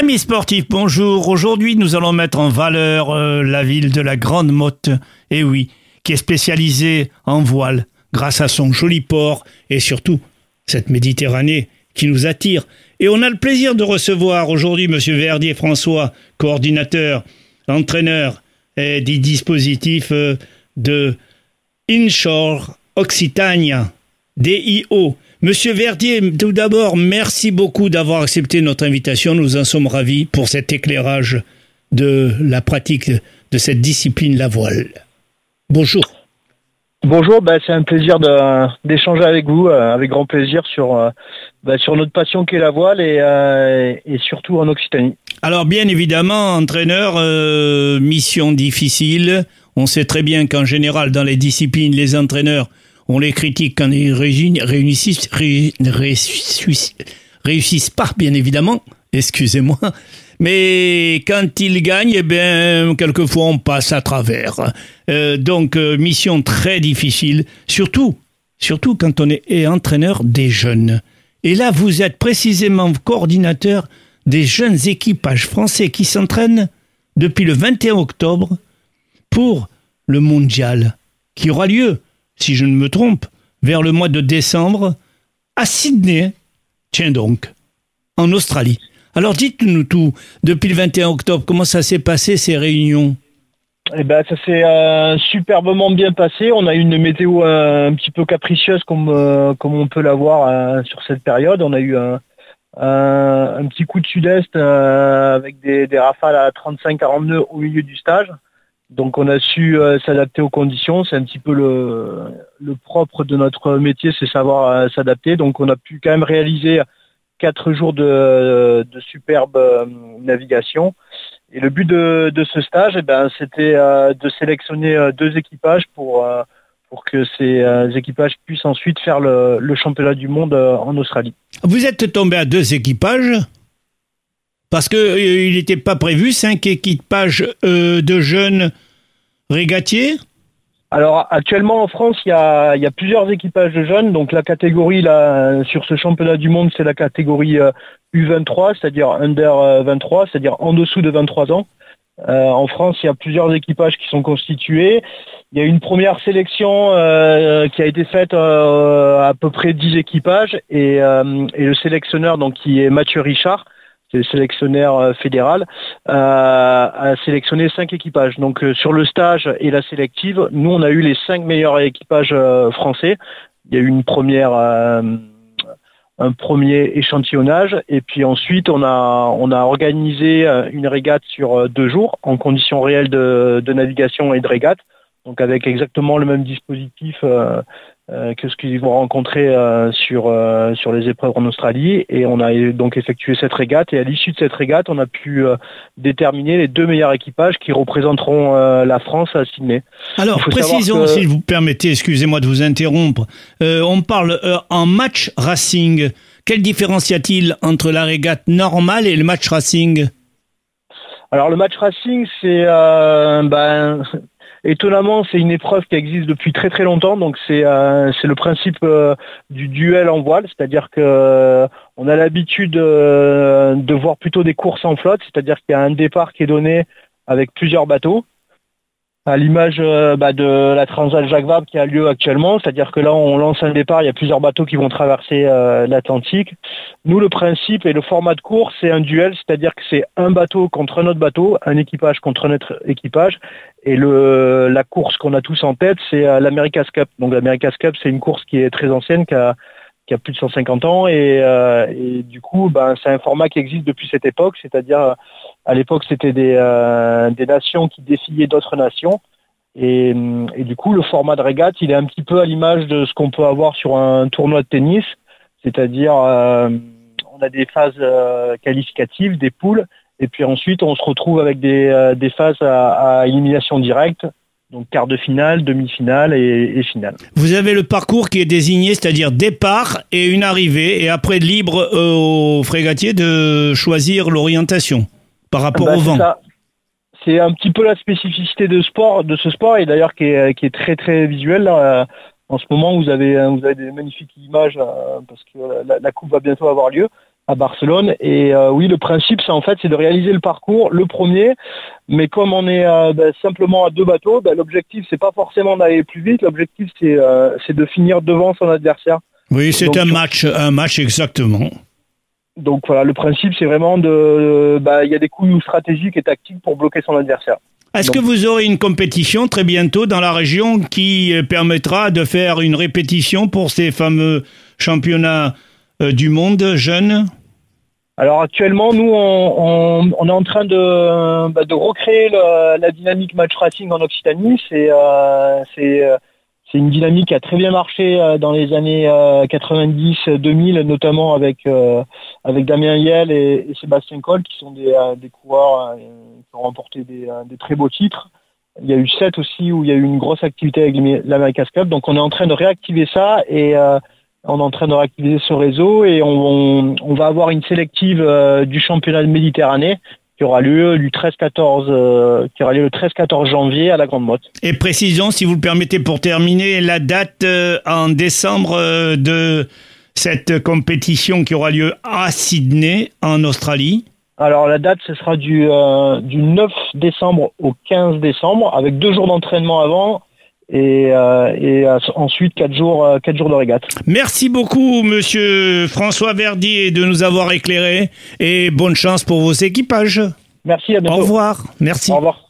Amis sportifs, bonjour. Aujourd'hui, nous allons mettre en valeur euh, la ville de la Grande Motte, et oui, qui est spécialisée en voile, grâce à son joli port et surtout cette Méditerranée qui nous attire. Et on a le plaisir de recevoir aujourd'hui Monsieur Verdier François, coordinateur, entraîneur et des dispositifs euh, de Inshore Occitania, DIO. Monsieur Verdier, tout d'abord, merci beaucoup d'avoir accepté notre invitation. Nous en sommes ravis pour cet éclairage de la pratique de cette discipline, la voile. Bonjour. Bonjour, bah, c'est un plaisir d'échanger avec vous, euh, avec grand plaisir sur, euh, bah, sur notre passion qui est la voile et, euh, et surtout en Occitanie. Alors bien évidemment, entraîneur, mission difficile. On sait très bien qu'en général, dans les disciplines, les entraîneurs on les critique quand ils réussissent, pas, bien évidemment. Excusez-moi. Mais quand ils gagnent, eh bien, quelquefois on passe à travers. Euh, donc, euh, mission très difficile, surtout, surtout quand on est entraîneur des jeunes. Et là, vous êtes précisément coordinateur des jeunes équipages français qui s'entraînent depuis le 21 octobre pour le mondial qui aura lieu si je ne me trompe, vers le mois de décembre, à Sydney. Tiens donc, en Australie. Alors dites-nous tout, depuis le 21 octobre, comment ça s'est passé ces réunions? Eh ben, ça s'est euh, superbement bien passé. On a eu une météo euh, un petit peu capricieuse comme, euh, on peut l'avoir sur cette période. On a eu un, petit coup de sud-est avec des, des, rafales à 35-40 nœuds au milieu du stage. Donc on a su euh, s'adapter aux conditions. C'est un petit peu le, propre de notre métier, c'est savoir euh, s'adapter. Donc on a pu quand même réaliser quatre jours de, superbe euh, navigation. Et le but de, ce stage, eh ben, c'était de sélectionner deux équipages pour, pour que ces équipages puissent ensuite faire le, championnat du monde en Australie. Vous êtes tombé à deux équipages parce qu'il euh, n'était pas prévu cinq équipages de jeunes régatiers alors actuellement en France, il y a, plusieurs équipages de jeunes. Donc la catégorie sur ce championnat du monde, c'est la catégorie U23, euh, c'est-à-dire under 23, c'est-à-dire en dessous de 23 ans. en France, il y a plusieurs équipages qui sont constitués. Il y a une première sélection qui a été faite à peu près 10 équipages et, et, le sélectionneur donc qui est Mathieu Richard le sélectionnaire euh, fédéral, euh, a sélectionné cinq équipages. Donc euh, sur le stage et la sélective, nous on a eu les cinq meilleurs équipages français. Il y a eu une première un premier échantillonnage et puis ensuite on a on a organisé une régate sur deux jours en conditions réelles de, navigation et de régate donc avec exactement le même dispositif que ce qu'ils vont rencontrer euh, sur, euh, sur les épreuves en Australie. Et on a donc effectué cette régate. Et à l'issue de cette régate, on a pu déterminer les deux meilleurs équipages qui représenteront la France à Sydney. Alors, précisons, si vous permettez, excusez-moi de vous interrompre. on parle en match racing. Quelle différence y a-t-il entre la régate normale et le match racing? Alors le match racing, c'est ben, Étonnamment, c'est une épreuve qui existe depuis très très longtemps, donc c'est euh, le principe euh, du duel en voile, c'est-à-dire que euh, on a l'habitude de voir plutôt des courses en flotte, c'est-à-dire qu'il y a un départ qui est donné avec plusieurs bateaux, à l'image euh, bah, de la Transat Jacques Vabre qui a lieu actuellement, c'est-à-dire que là on lance un départ, il y a plusieurs bateaux qui vont traverser euh, l'Atlantique. Nous le principe et le format de course c'est un duel, c'est-à-dire que c'est un bateau contre un autre bateau, un équipage contre un autre équipage, et le, la course qu'on a tous en tête c'est euh, l'America's Cup. Donc l'America's Cup c'est une course qui est très ancienne, qui a, qui a plus de 150 ans, et, et du coup ben, c'est un format qui existe depuis cette époque, c'est-à-dire à l'époque, c'était des, euh, nations qui défiaient d'autres nations. Et, et, du coup, le format de régate, il est un petit peu à l'image de ce qu'on peut avoir sur un tournoi de tennis, c'est-à-dire euh, on a des phases euh, qualificatives, des poules, et puis ensuite on se retrouve avec des, phases à, élimination directe, donc quart de finale, demi-finale et, et, finale. Vous avez le parcours qui est désigné, c'est-à-dire départ et une arrivée, et après libre au frégatier de choisir l'orientation par rapport bah, au vent. C'est un petit peu la spécificité de sport, de ce sport, et d'ailleurs qui est, qui est très très visuel. Là. En ce moment, vous avez, vous avez des magnifiques images euh, parce que la, coupe va bientôt avoir lieu. À Barcelone. Et euh, oui, le principe, c'est en fait, c'est de réaliser le parcours, le premier. Mais comme on est euh, ben, simplement à deux bateaux, ben, l'objectif, c'est pas forcément d'aller plus vite. L'objectif, c'est euh, de finir devant son adversaire. Oui, c'est un match, un match exactement. Donc voilà, le principe, c'est vraiment de, ben, il y a des coups stratégiques et tactiques pour bloquer son adversaire. Est-ce que vous aurez une compétition très bientôt dans la région qui permettra de faire une répétition pour ces fameux championnats du monde jeunes alors actuellement, nous, on, est en train de, bah, recréer la dynamique match racing en Occitanie. C'est euh, euh, une dynamique qui a très bien marché euh, dans les années 90-2000, notamment avec avec Damien Yel et, Sébastien Coll, qui sont des, coureurs qui ont remporté des, très beaux titres. Il y a eu sept aussi où il y a eu une grosse activité avec l'America's Cup. Donc on est en train de réactiver ça et on est en train de réactiver ce réseau et on, va avoir une sélective euh, du championnat de Méditerranée qui aura lieu du 13-14 euh, qui aura lieu le 13-14 janvier à la Grande Motte. Et précision, si vous le permettez, pour terminer, la date euh, en décembre de cette compétition qui aura lieu à Sydney, en Australie? Alors la date, ce sera du, du 9 décembre au 15 décembre, avec deux jours d'entraînement avant et, euh, et euh, ensuite quatre jours, euh, quatre jours de régate. Merci beaucoup, Monsieur François Verdier, de nous avoir éclairé et bonne chance pour vos équipages. Merci, à bientôt. Au revoir. Merci. Au revoir.